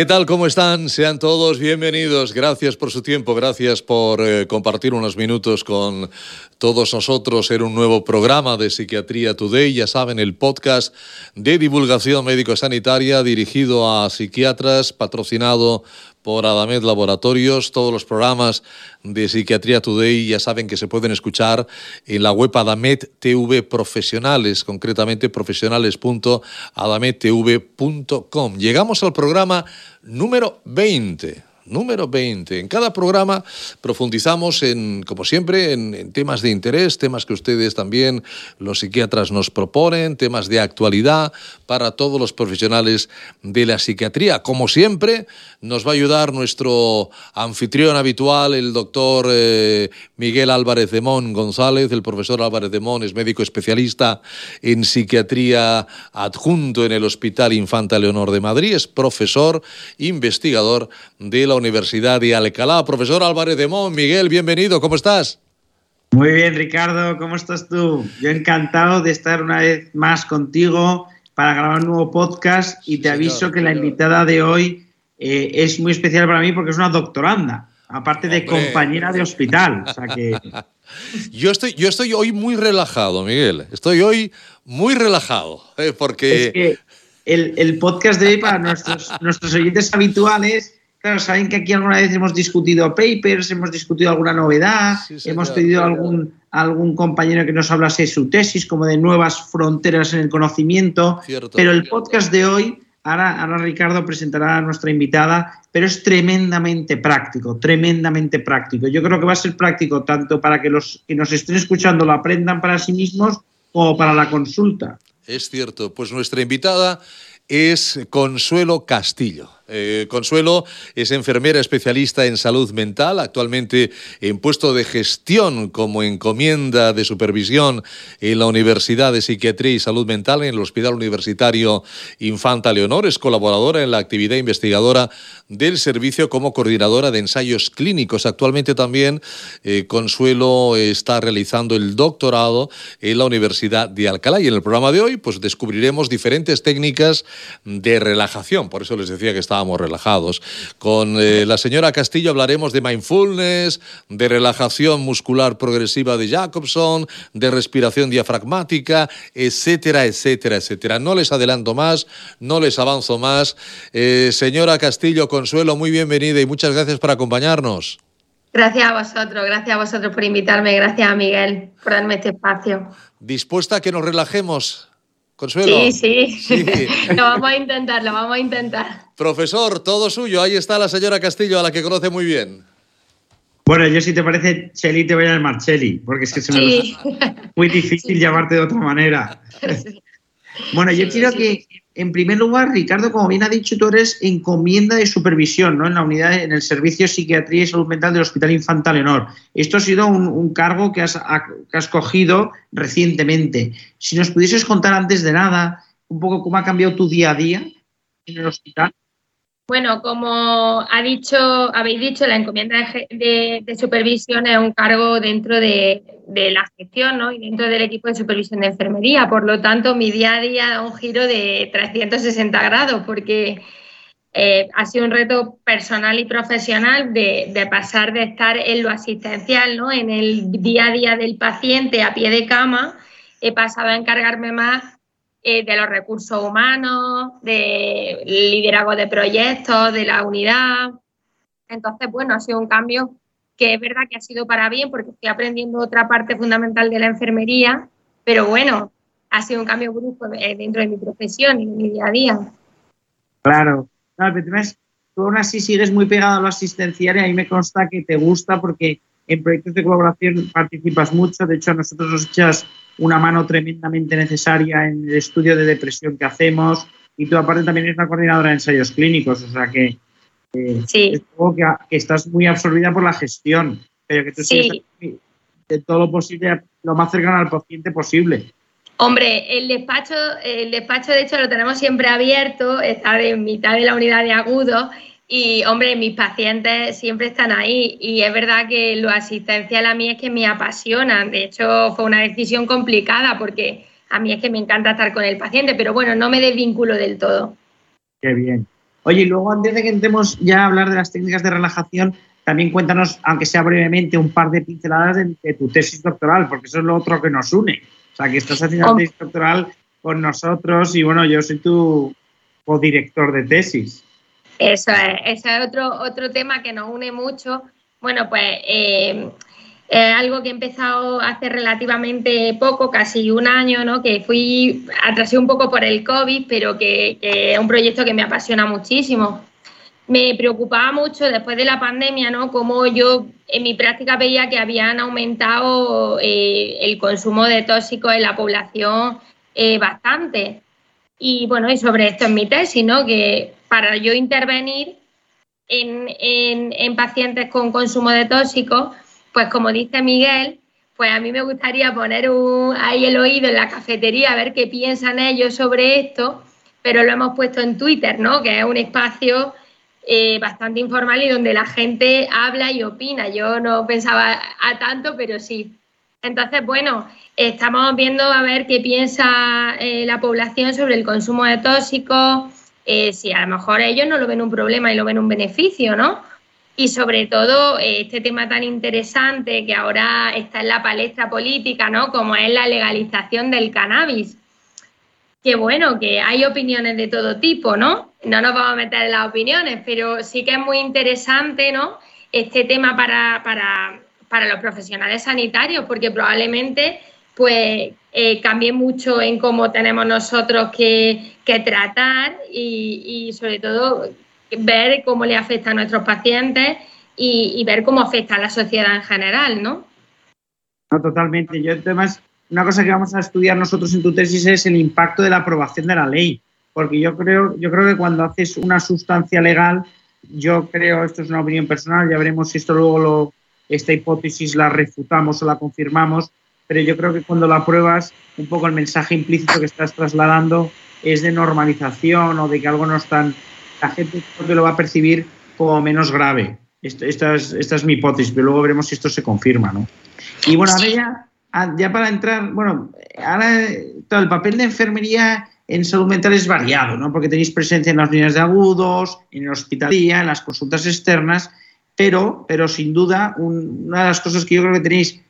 ¿Qué tal? ¿Cómo están? Sean todos bienvenidos. Gracias por su tiempo, gracias por eh, compartir unos minutos con todos nosotros en un nuevo programa de Psiquiatría Today. Ya saben, el podcast de divulgación médico-sanitaria dirigido a psiquiatras, patrocinado por Adamed Laboratorios. Todos los programas de Psiquiatría Today ya saben que se pueden escuchar en la web Adamed TV Profesionales, concretamente profesionales.adamedtv.com. Llegamos al programa número 20 número 20. En cada programa profundizamos en, como siempre, en, temas de interés, temas que ustedes también, los psiquiatras, nos proponen, temas de actualidad para todos los profesionales de la psiquiatría. Como siempre, nos va a ayudar nuestro anfitrión habitual, el doctor eh, Miguel Álvarez de Mon González. El profesor Álvarez de Mon es médico especialista en psiquiatría adjunto en el Hospital Infanta Leonor de Madrid. Es profesor investigador de la Universidad de Alcalá. Profesor Álvarez de Mon, Miguel, bienvenido, ¿cómo estás? Muy bien, Ricardo, ¿cómo estás tú? Yo encantado de estar una vez más contigo para grabar un nuevo podcast y te aviso que la invitada de hoy eh, es muy especial para mí porque es una doctoranda, aparte de compañera de hospital. yo, estoy, yo estoy hoy muy relajado, Miguel. Estoy hoy muy relajado, eh, porque... el, el, podcast de hoy para nuestros, nuestros oyentes habituales Claro, saben que aquí alguna vez hemos discutido papers, hemos discutido alguna novedad, hemos pedido algún, algún compañero que nos hablase de su tesis, como de nuevas fronteras en el conocimiento. pero el podcast de hoy, ahora, ahora Ricardo presentará a nuestra invitada, pero es tremendamente práctico, tremendamente práctico. Yo creo que va a ser práctico tanto para que los que nos estén escuchando lo aprendan para sí mismos como para la consulta. Es cierto, pues nuestra invitada es Consuelo Castillo. Eh, Consuelo es enfermera especialista en salud mental, actualmente en puesto de gestión como encomienda de supervisión en la Universidad de Psiquiatría y Salud Mental en el Hospital Universitario Infanta Leonor. Es colaboradora en la actividad investigadora del servicio como coordinadora de ensayos clínicos. Actualmente también eh, Consuelo está realizando el doctorado en la Universidad de Alcalá y en el programa de hoy pues descubriremos diferentes técnicas de relajación. Por eso les decía que estaba relajados. Con eh, la señora Castillo hablaremos de mindfulness, de relajación muscular progresiva de Jacobson, de respiración diafragmática, etcétera, etcétera, etcétera. No les adelanto más, no les avanzo más. Eh, señora Castillo, Consuelo, muy bienvenida y muchas gracias por acompañarnos. Gracias a vosotros, gracias a vosotros por invitarme, gracias a Miguel por darme este espacio. ¿Dispuesta a que nos relajemos? Consuelo. Sí, sí, sí. lo vamos a intentar, lo vamos a intentar. Profesor, todo suyo. Ahí está la señora Castillo, a la que conoce muy bien. Bueno, yo si te parece, Cheli, te voy a llamar Cheli, porque es que se me muy difícil llamarte de otra manera. bueno, yo quiero que, en primer lugar, Ricardo, como bien ha dicho, tú eres encomienda de supervisión ¿no? en la unidad, en el Servicio de Psiquiatría y Salud Mental del Hospital Infantil Leonor. Esto ha sido un, cargo que has, que has cogido recientemente. Si nos pudieses contar antes de nada un poco cómo ha cambiado tu día a día en el hospital. Bueno, como ha dicho, habéis dicho, la encomienda de, supervisión es un cargo dentro de, la gestión ¿no? y dentro del equipo de supervisión de enfermería. Por lo tanto, mi día a día da un giro de 360 grados porque eh, ha sido un reto personal y profesional de, de, pasar de estar en lo asistencial, ¿no? en el día a día del paciente a pie de cama, he pasado a encargarme más eh, de los recursos humanos, de liderazgo de proyectos, de la unidad. Entonces, bueno, ha sido un cambio que es verdad que ha sido para bien porque estoy aprendiendo otra parte fundamental de la enfermería, pero bueno, ha sido un cambio brusco dentro de mi profesión y de mi día a día. Claro, claro tú aún así sigues muy pegado a lo asistencial y a mí me consta que te gusta porque en proyectos de colaboración participas mucho, de hecho a nosotros nos echas una mano tremendamente necesaria en el estudio de depresión que hacemos y tú aparte también eres una coordinadora de ensayos clínicos, o sea que, eh, sí. que, estás muy absorbida por la gestión, pero que tú sí. de todo lo posible, lo más cercano al paciente posible. Hombre, el despacho, el despacho de hecho lo tenemos siempre abierto, está en mitad de la unidad de agudo y, hombre, mis pacientes siempre están ahí y es verdad que lo asistencial a mí es que me apasiona. De hecho, fue una decisión complicada porque a mí es que me encanta estar con el paciente, pero bueno, no me desvinculo del todo. Qué bien. Oye, y luego antes de que entremos ya a hablar de las técnicas de relajación, también cuéntanos, aunque sea brevemente, un par de pinceladas de, tu tesis doctoral, porque eso es lo otro que nos une. O sea, que estás haciendo la tesis doctoral con nosotros y bueno, yo soy tu codirector de tesis. Eso es, eso es otro, otro tema que nos une mucho. Bueno, pues eh, es algo que he empezado hace relativamente poco, casi un año, ¿no? Que fui, atrasé un poco por el COVID, pero que, es un proyecto que me apasiona muchísimo me preocupaba mucho después de la pandemia, ¿no? Como yo en mi práctica veía que habían aumentado eh, el consumo de tóxicos en la población eh, bastante. Y bueno, y sobre esto en mi tesis, ¿no? Que para yo intervenir en, en pacientes con consumo de tóxicos, pues como dice Miguel, pues a mí me gustaría poner un, ahí el oído en la cafetería a ver qué piensan ellos sobre esto, pero lo hemos puesto en Twitter, ¿no? Que es un espacio eh, bastante informal y donde la gente habla y opina. Yo no pensaba a tanto, pero sí. Entonces, bueno, estamos viendo a ver qué piensa eh, la población sobre el consumo de tóxicos, eh, si a lo mejor ellos no lo ven un problema y lo ven un beneficio, ¿no? Y sobre todo este tema tan interesante que ahora está en la palestra política, ¿no? Como es la legalización del cannabis que bueno, que hay opiniones de todo tipo, ¿no? No nos vamos a meter en las opiniones, pero sí que es muy interesante, ¿no? Este tema para, para, los profesionales sanitarios, porque probablemente pues eh, cambie mucho en cómo tenemos nosotros que, tratar y, sobre todo ver cómo le afecta a nuestros pacientes y, y, ver cómo afecta a la sociedad en general, ¿no? No, totalmente. Yo además una cosa que vamos a estudiar nosotros en tu tesis es el impacto de la aprobación de la ley, porque yo creo, yo creo que cuando haces una sustancia legal, yo creo, esto es una opinión personal, ya veremos si esto luego lo, esta hipótesis la refutamos o la confirmamos, pero yo creo que cuando la apruebas, un poco el mensaje implícito que estás trasladando es de normalización o de que algo no es tan... La gente lo va a percibir como menos grave. Esta, es, esta es mi hipótesis, pero luego veremos si esto se confirma, ¿no? Y bueno, ahora ya Ah, ya para entrar, bueno, ahora todo el papel de enfermería en salud mental es variado, ¿no? Porque tenéis presencia en las líneas de agudos, en la hospitalía, en las consultas externas, pero, pero sin duda una de las cosas que yo creo que tenéis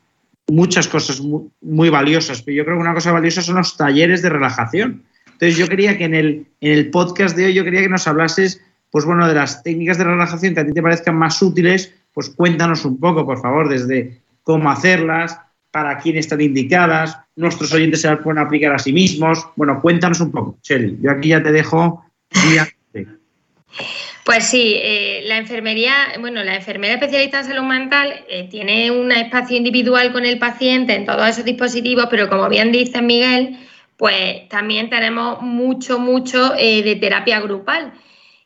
muchas cosas muy, valiosas, pero yo creo que una cosa valiosa son los talleres de relajación. Entonces yo quería que en el, en el podcast de hoy yo quería que nos hablases, pues bueno, de las técnicas de relajación que a ti te parezcan más útiles, pues cuéntanos un poco, por favor, desde cómo hacerlas, para quién están indicadas, nuestros oyentes se las pueden aplicar a sí mismos. Bueno, cuéntanos un poco, Shelly. Yo aquí ya te dejo. Pues sí, eh, la enfermería, bueno, la enfermera especialista en salud mental eh, tiene un espacio individual con el paciente en todos esos dispositivos, pero como bien dice Miguel, pues también tenemos mucho, mucho eh, de terapia grupal.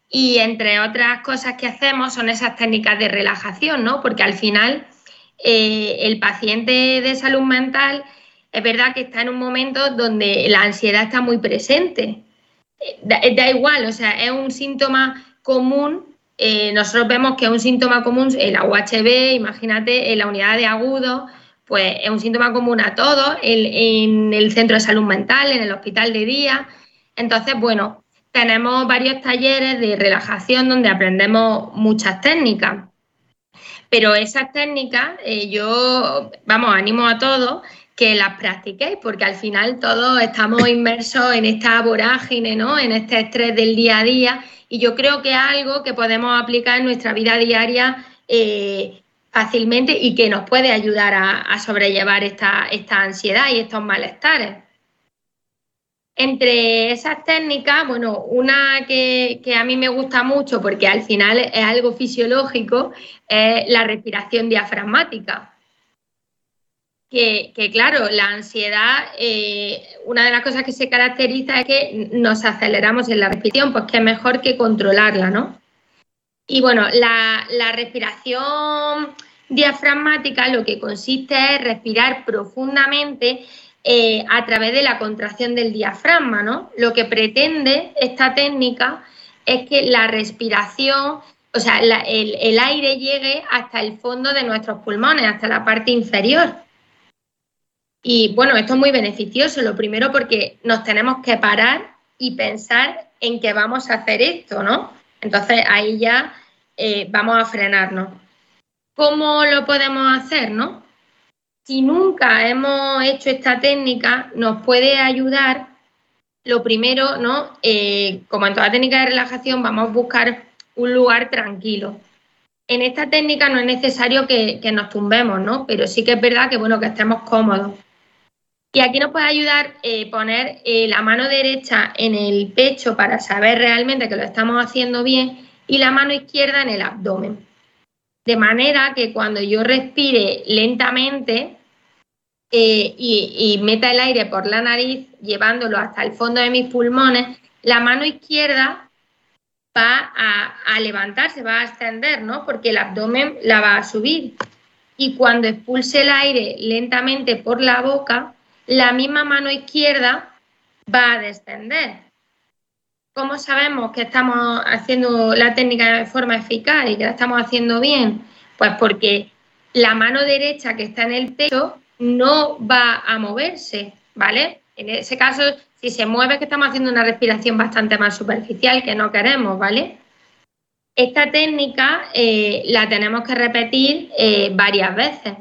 Y entre otras cosas que hacemos son esas técnicas de relajación, ¿no? Porque al final el paciente de salud mental es verdad que está en un momento donde la ansiedad está muy presente. Da, igual, o sea, es un síntoma común. Eh, nosotros vemos que es un síntoma común, el UHB, imagínate, en la unidad de agudo, pues es un síntoma común a todos, en el centro de salud mental, en el hospital de día. Entonces, bueno, tenemos varios talleres de relajación donde aprendemos muchas técnicas. Pero esas técnicas eh, yo, vamos, animo a todos que las practiquéis, porque al final todos estamos inmersos en esta vorágine, ¿no? En este estrés del día a día. Y yo creo que es algo que podemos aplicar en nuestra vida diaria eh, fácilmente y que nos puede ayudar a, sobrellevar esta, esta ansiedad y estos malestares. Entre esas técnicas, bueno, una que, a mí me gusta mucho porque al final es algo fisiológico, es la respiración diafragmática. Que, claro, la ansiedad, eh, una de las cosas que se caracteriza es que nos aceleramos en la respiración, pues que es mejor que controlarla, ¿no? Y bueno, la, respiración diafragmática lo que consiste es respirar profundamente eh, a través de la contracción del diafragma, ¿no? Lo que pretende esta técnica es que la respiración, o sea, el, aire llegue hasta el fondo de nuestros pulmones, hasta la parte inferior. Y bueno, esto es muy beneficioso. Lo primero porque nos tenemos que parar y pensar en que vamos a hacer esto, ¿no? Entonces ahí ya eh, vamos a frenarnos. ¿Cómo lo podemos hacer, no? Si nunca hemos hecho esta técnica, nos puede ayudar, lo primero, ¿no? Eh, como en toda técnica de relajación, vamos a buscar un lugar tranquilo. En esta técnica no es necesario que, nos tumbemos, ¿no? Pero sí que es verdad que, bueno, que estemos cómodos. Y aquí nos puede ayudar eh, poner eh, la mano derecha en el pecho para saber realmente que lo estamos haciendo bien y la mano izquierda en el abdomen. De manera que cuando yo respire lentamente eh, y, meta el aire por la nariz, llevándolo hasta el fondo de mis pulmones, la mano izquierda va a, a, levantarse, va a ascender, ¿no? Porque el abdomen la va a subir. Y cuando expulse el aire lentamente por la boca, la misma mano izquierda va a descender. ¿Cómo sabemos que estamos haciendo la técnica de forma eficaz y que la estamos haciendo bien? Pues porque la mano derecha que está en el pecho no va a moverse, ¿vale? En ese caso, si se mueve, que estamos haciendo una respiración bastante más superficial que no queremos, ¿vale? Esta técnica eh, la tenemos que repetir eh, varias veces.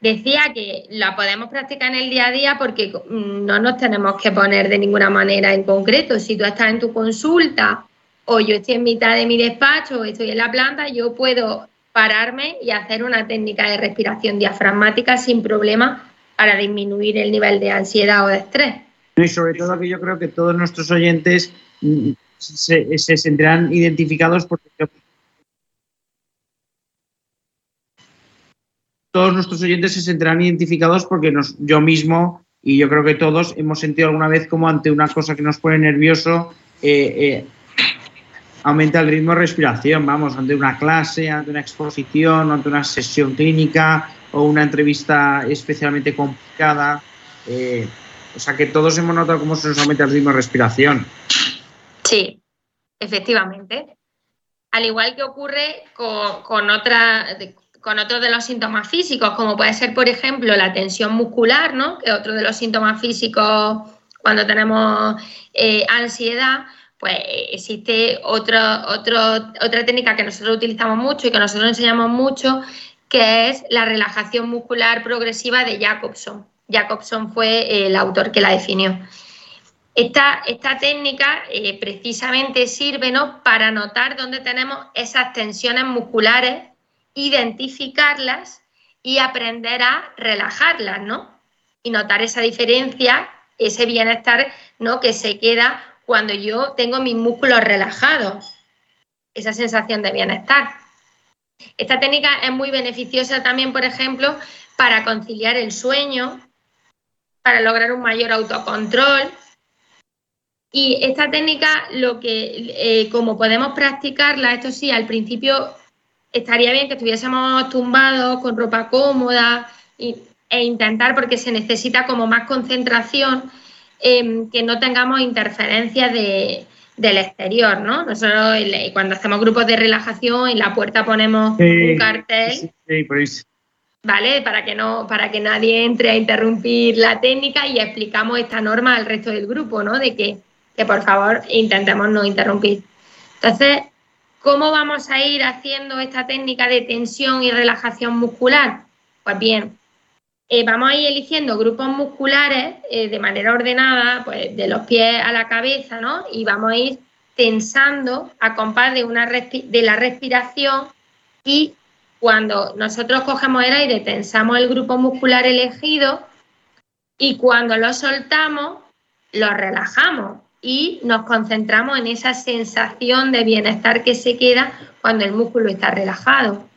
Decía que la podemos practicar en el día a día porque mm, no nos tenemos que poner de ninguna manera en concreto. Si tú estás en tu consulta o yo estoy en mitad de mi despacho o estoy en la planta, yo puedo pararme y hacer una técnica de respiración diafragmática sin problema para disminuir el nivel de ansiedad o de estrés. Y sobre todo que yo creo que todos nuestros oyentes mm, se, se sentirán identificados porque todos nuestros oyentes se sentirán identificados porque yo mismo y yo creo que todos hemos sentido alguna vez como ante una cosa que nos pone nervioso eh, eh, aumenta el ritmo de respiración, vamos, ante una clase, ante una exposición, ante una sesión clínica o una entrevista especialmente complicada. Eh, o sea que todos hemos notado cómo se nos aumenta el ritmo de respiración. Sí, efectivamente. Al igual que ocurre con, con otra, con otros de los síntomas físicos, como puede ser, por ejemplo, la tensión muscular, ¿no? que otro de los síntomas físicos cuando tenemos eh, ansiedad, pues existe otra técnica que nosotros utilizamos mucho y que nosotros enseñamos mucho, que es la relajación muscular progresiva de Jacobson. Jacobson fue el autor que la definió. Esta, esta técnica eh, precisamente sirve ¿no? para notar dónde tenemos esas tensiones musculares identificarlas y aprender a relajarlas, ¿no? Y notar esa diferencia, ese bienestar, ¿no? Que se queda cuando yo tengo mis músculos relajados, esa sensación de bienestar. Esta técnica es muy beneficiosa también, por ejemplo, para conciliar el sueño, para lograr un mayor autocontrol. Y esta técnica, lo que, eh, como podemos practicarla, esto sí, al principio estaría bien que estuviésemos tumbados con ropa cómoda e intentar, porque se necesita como más concentración, em, que no tengamos interferencias del exterior, ¿no? Nosotros cuando hacemos grupos de relajación en la puerta ponemos un cartel. ¿Vale? Para que no, para que nadie entre a interrumpir la técnica y explicamos esta norma al resto del grupo, ¿no? De que, que por favor intentemos no interrumpir. Entonces, ¿Cómo vamos a ir haciendo esta técnica de tensión y relajación muscular? Pues bien, eh, vamos a ir eligiendo grupos musculares eh, de manera ordenada, pues de los pies a la cabeza, ¿no? Y vamos a ir tensando a compás de, una de la respiración y cuando nosotros cogemos el aire, tensamos el grupo muscular elegido y cuando lo soltamos, lo relajamos y nos concentramos en esa sensación de bienestar que se queda cuando el músculo está relajado.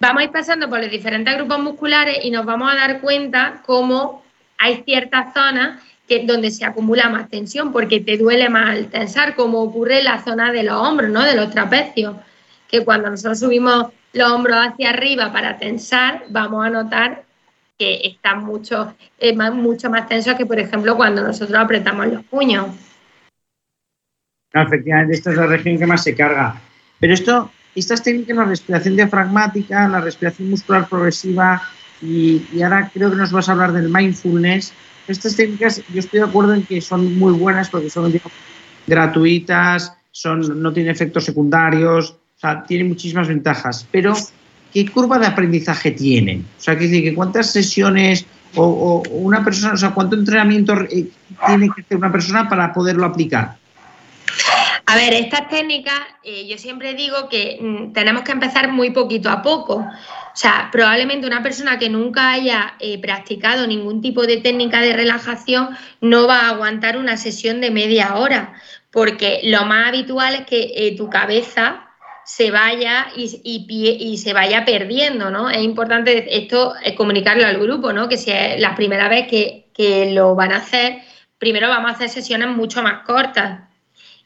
Vamos a ir pasando por los diferentes grupos musculares y nos vamos a dar cuenta cómo hay ciertas zonas que, donde se acumula más tensión porque te duele más al tensar, como ocurre en la zona de los hombros, ¿no? de los trapecios, que cuando nosotros subimos los hombros hacia arriba para tensar, vamos a notar que están mucho, eh, más, mucho más tensos que, por ejemplo, cuando nosotros apretamos los puños. efectivamente, esta es la región que más se carga. Pero esto, estas técnicas, la respiración diafragmática, la respiración muscular progresiva, y, y, ahora creo que nos vas a hablar del mindfulness. Estas técnicas, yo estoy de acuerdo en que son muy buenas porque son gratuitas, son, no tiene efectos secundarios, o sea, tiene muchísimas ventajas. Pero, ¿qué curva de aprendizaje tienen? O sea, que que cuántas sesiones o, una persona, o sea, cuánto entrenamiento eh, tiene que hacer una persona para poderlo aplicar. A ver, estas técnicas, eh, yo siempre digo que mm, tenemos que empezar muy poquito a poco. O sea, probablemente una persona que nunca haya eh, practicado ningún tipo de técnica de relajación no va a aguantar una sesión de media hora, porque lo más habitual es que tu cabeza se vaya y, y, se vaya perdiendo, ¿no? Es importante esto es comunicarlo al grupo, ¿no? Que si es la primera vez que, lo van a hacer, primero vamos a hacer sesiones mucho más cortas.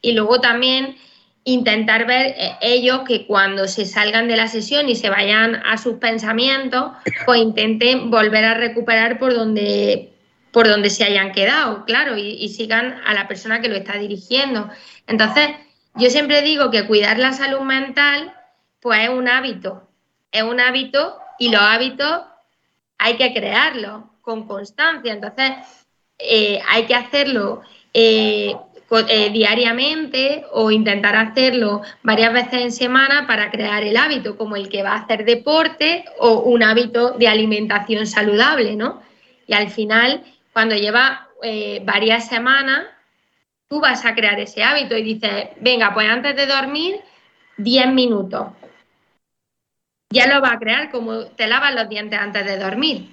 Y luego también intentar ver eh, ellos que cuando se salgan de la sesión y se vayan a sus pensamientos, pues intenten volver a recuperar por donde, por donde se hayan quedado, claro, y, y sigan a la persona que lo está dirigiendo. Entonces, yo siempre digo que cuidar la salud mental, pues es un hábito, es un hábito y los hábitos hay que crearlos con constancia. Entonces, eh, hay que hacerlo eh, eh, diariamente o intentar hacerlo varias veces en semana para crear el hábito, como el que va a hacer deporte o un hábito de alimentación saludable, ¿no? Y al final, cuando lleva varias semanas, tú vas a crear ese hábito y dices, venga, pues antes de dormir, 10 minutos. Ya lo va a crear como te lavas los dientes antes de dormir.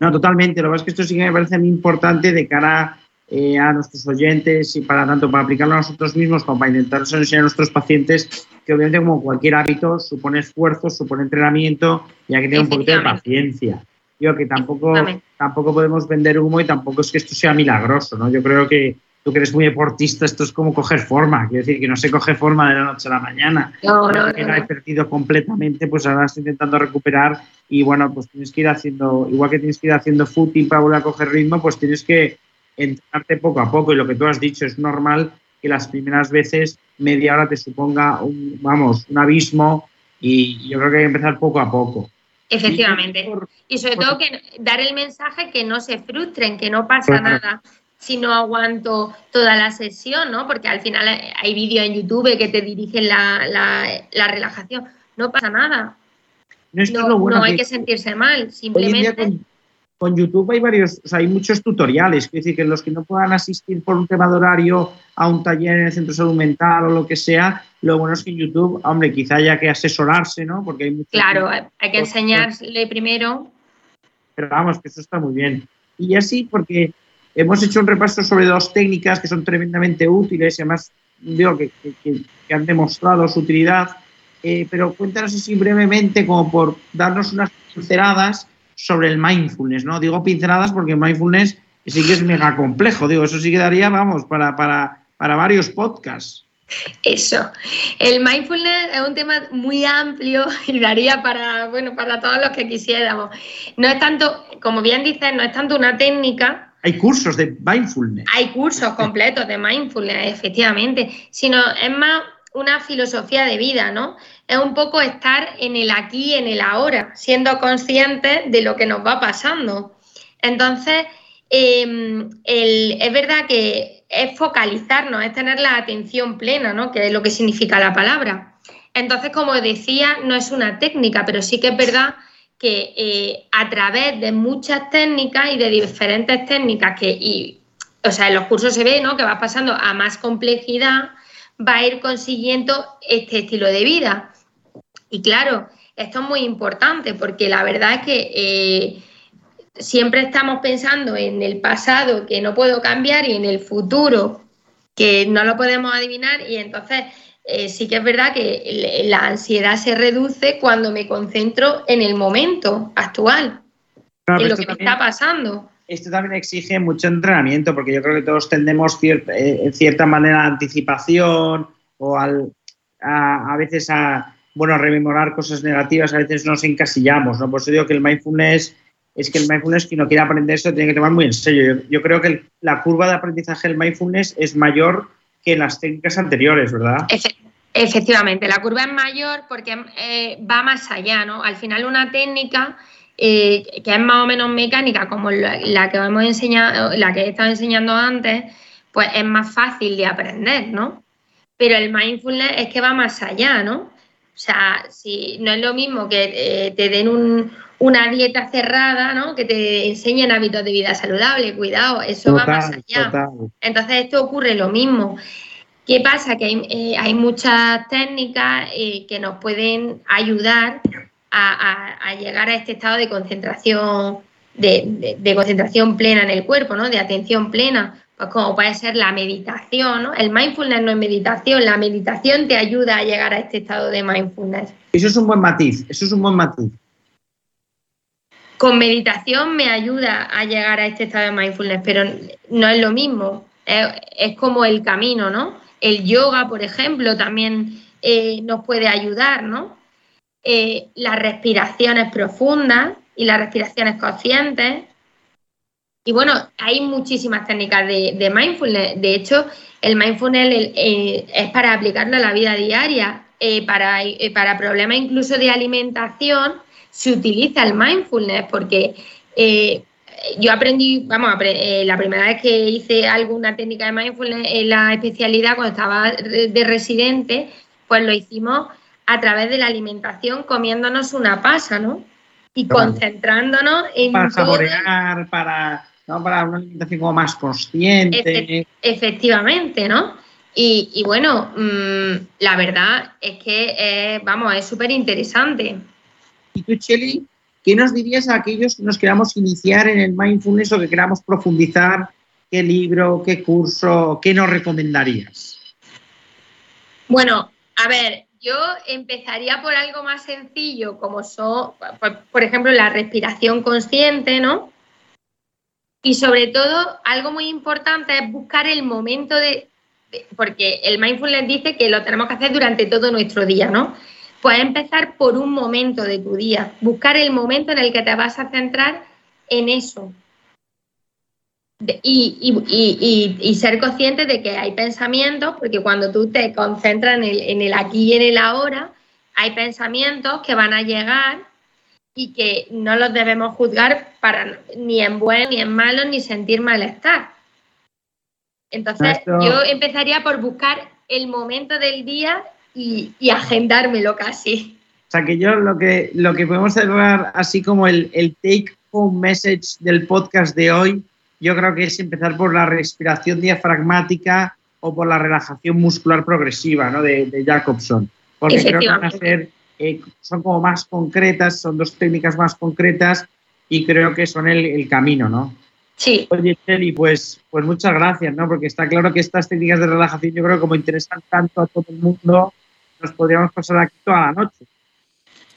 No, totalmente. Lo que es que esto sí que me parece muy importante de cara eh, a nuestros oyentes y para tanto para aplicarlo a nosotros mismos como para intentar enseñar a nuestros pacientes que obviamente como cualquier hábito supone esfuerzo, supone entrenamiento y hay que tener un poquito de paciencia. Yo que tampoco, tampoco podemos vender humo y tampoco es que esto sea milagroso, ¿no? Yo creo que tú que eres muy deportista, esto es como coger forma. Quiero decir, que no se coge forma de la noche a la mañana. No, no, que la he perdido completamente, pues ahora estoy intentando recuperar y bueno, pues tienes que ir haciendo, igual que tienes que ir haciendo footing para volver a coger ritmo, pues tienes que entrenarte poco a poco. Y lo que tú has dicho, es normal que las primeras veces media hora te suponga un, vamos, un abismo y yo creo que hay que empezar poco a poco. Efectivamente. Y sobre todo que dar el mensaje que no se frustren, que no pasa nada si no aguanto toda la sesión, ¿no? Porque al final hay vídeos en YouTube que te dirigen la, relajación. No pasa nada. No, hay que, sentirse mal, simplemente. Con, YouTube hay varios, o sea, hay muchos tutoriales, es decir, que los que no puedan asistir por un tema de horario a un taller en el centro de salud mental o lo que sea, lo bueno es que en YouTube, hombre, quizá haya que asesorarse, ¿no? Porque hay Claro, hay que enseñarle primero. Pero vamos, que eso está muy bien. Y así, porque Hemos hecho un repaso sobre dos técnicas que son tremendamente útiles y además digo que, han demostrado su utilidad, eh, pero cuéntanos así brevemente como por darnos unas pinceladas sobre el mindfulness, ¿no? Digo pinceladas porque mindfulness sí que es mega complejo, digo, eso sí que daría, vamos, para, para, para varios podcasts. Eso. El mindfulness es un tema muy amplio y daría para, bueno, para todos los que quisiéramos. No es tanto, como bien dices, no es tanto una técnica, hay cursos de mindfulness. Hay cursos completos de mindfulness, efectivamente, sino es más una filosofía de vida, ¿no? Es un poco estar en el aquí en el ahora, siendo conscientes de lo que nos va pasando. Entonces, em, es verdad que es focalizarnos, es tener la atención plena, ¿no? Que es lo que significa la palabra. Entonces, como decía, no es una técnica, pero sí que es verdad que eh, a través de muchas técnicas y de diferentes técnicas que, o sea, en los cursos se ve, ¿no? Que va pasando a más complejidad, va a ir consiguiendo este estilo de vida. Y claro, esto es muy importante porque la verdad es que eh, siempre estamos pensando en el pasado que no puedo cambiar y en el futuro que no lo podemos adivinar y entonces eh, sí que es verdad que la ansiedad se reduce cuando me concentro en el momento actual, en lo que me está pasando. Esto también exige mucho entrenamiento, porque yo creo que todos tendemos eh, en cierta manera a anticipación o al, a, veces a bueno, rememorar cosas negativas, a veces nos encasillamos, ¿no? Por eso digo que el mindfulness es que el mindfulness, quien no quiere aprender eso, tiene que tomar muy en serio. Yo, creo que la curva de aprendizaje del mindfulness es mayor que en las técnicas anteriores, ¿verdad? Efectivamente, la curva es mayor porque eh, va más allá, ¿no? Al final una técnica eh, que es más o menos mecánica, como la, que hemos enseñado, la que he estado enseñando antes, pues es más fácil de aprender, ¿no? pero el mindfulness es que va más allá, ¿no? O sea, si no es lo mismo que eh, te den una dieta cerrada, ¿no? Que te enseñen hábitos de vida saludable, cuidado, eso va más allá. Entonces esto ocurre lo mismo. ¿Qué pasa? Que hay, eh, muchas técnicas eh, que nos pueden ayudar a, llegar a este estado de concentración, de, concentración plena en el cuerpo, ¿no? De atención plena. Pues como puede ser la meditación, ¿no? El mindfulness no es meditación, la meditación te ayuda a llegar a este estado de mindfulness. Eso es un buen matiz, eso es un buen matiz. Con meditación me ayuda a llegar a este estado de mindfulness, pero no es lo mismo, es, como el camino, ¿no? El yoga, por ejemplo, también eh, nos puede ayudar, ¿no? Eh, las respiraciones profundas y las respiraciones conscientes y bueno, hay muchísimas técnicas de, mindfulness. De hecho, el mindfulness eh, es para aplicarlo a la vida diaria. Para, para problemas incluso de alimentación se utiliza el mindfulness porque yo aprendí, vamos, la primera vez que hice alguna técnica de mindfulness en la especialidad cuando estaba de residente, pues lo hicimos a través de la alimentación comiéndonos una pasa, ¿no? Y concentrándonos en... Para saborear, para para una alimentación como más consciente. efectivamente, ¿no? Y, bueno, mm, la verdad es que, vamos, es súper interesante. ¿Y tú, Cheli, qué nos dirías a aquellos que nos queramos iniciar en el mindfulness o que queramos profundizar? ¿Qué libro, qué curso, qué nos recomendarías? Bueno, a ver, yo empezaría por algo más sencillo, como son, por ejemplo, la respiración consciente, ¿no? Y sobre todo, algo muy importante es buscar el momento de, porque el mindfulness dice que lo tenemos que hacer durante todo nuestro día, ¿no? Puedes empezar por un momento de tu día, buscar el momento en el que te vas a centrar en eso. Y, y, ser consciente de que hay pensamientos, porque cuando tú te concentras en el, en el aquí y en el ahora, hay pensamientos que van a llegar y que no los debemos juzgar para ni en bueno, ni en malo, ni sentir malestar. Entonces, yo empezaría por buscar el momento del día y, agendármelo casi. O sea, que yo lo que, lo que podemos cerrar así como el, el take home message del podcast de hoy, yo creo que es empezar por la respiración diafragmática o por la relajación muscular progresiva ¿no? de, de Jacobson. Porque creo que van a ser eh, son como más concretas, son dos técnicas más concretas y creo que son el, camino, ¿no? Sí. Oye, Cheli, pues, pues muchas gracias, ¿no? Porque está claro que estas técnicas de relajación yo creo que como interesan tanto a todo el mundo, nos podríamos pasar aquí toda la noche.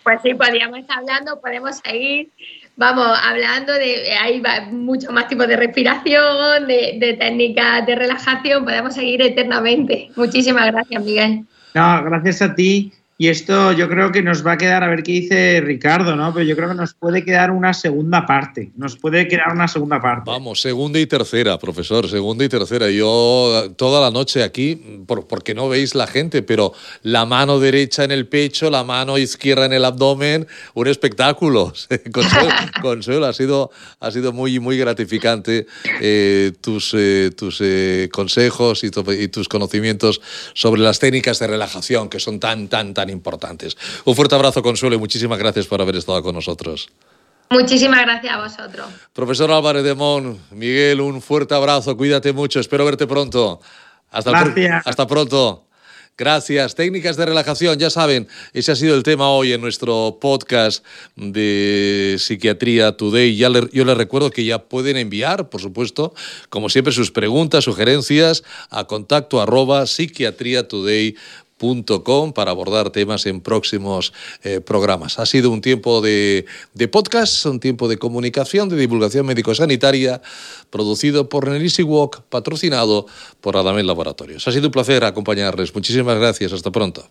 Pues sí, podríamos estar hablando, podemos seguir, vamos, hablando de, hay muchos más tipos de respiración, de, de técnicas de relajación, podemos seguir eternamente. Muchísimas gracias, Miguel. No, gracias a ti y esto yo creo que nos va a quedar, a ver qué dice Ricardo, ¿no? Pero yo creo que nos puede quedar una segunda parte. Nos puede quedar una segunda parte. Vamos, segunda y tercera, profesor, segunda y tercera. Yo toda la noche aquí, porque no veis la gente, pero la mano derecha en el pecho, la mano izquierda en el abdomen, un espectáculo. Consuelo, Consuelo ha, sido, ha sido muy, muy gratificante eh, tus, eh, tus eh, consejos y, y tus conocimientos sobre las técnicas de relajación que son tan, tan, tan importantes. Un fuerte abrazo, Consuelo, y muchísimas gracias por haber estado con nosotros. Muchísimas gracias a vosotros. Profesor Álvarez de Mon, Miguel, un fuerte abrazo, cuídate mucho, espero verte pronto. Hasta, gracias. hasta pronto. Gracias. Técnicas de relajación, ya saben, ese ha sido el tema hoy en nuestro podcast de Psiquiatría Today. Ya yo les recuerdo que ya pueden enviar, por supuesto, como siempre, sus preguntas, sugerencias a contacto arroba para abordar temas en próximos eh, programas. Ha sido un tiempo de, de, podcast, un tiempo de comunicación, de divulgación médico-sanitaria, producido por Nelisi Walk, patrocinado por Adamel Laboratorios. Ha sido un placer acompañarles. Muchísimas gracias. Hasta pronto.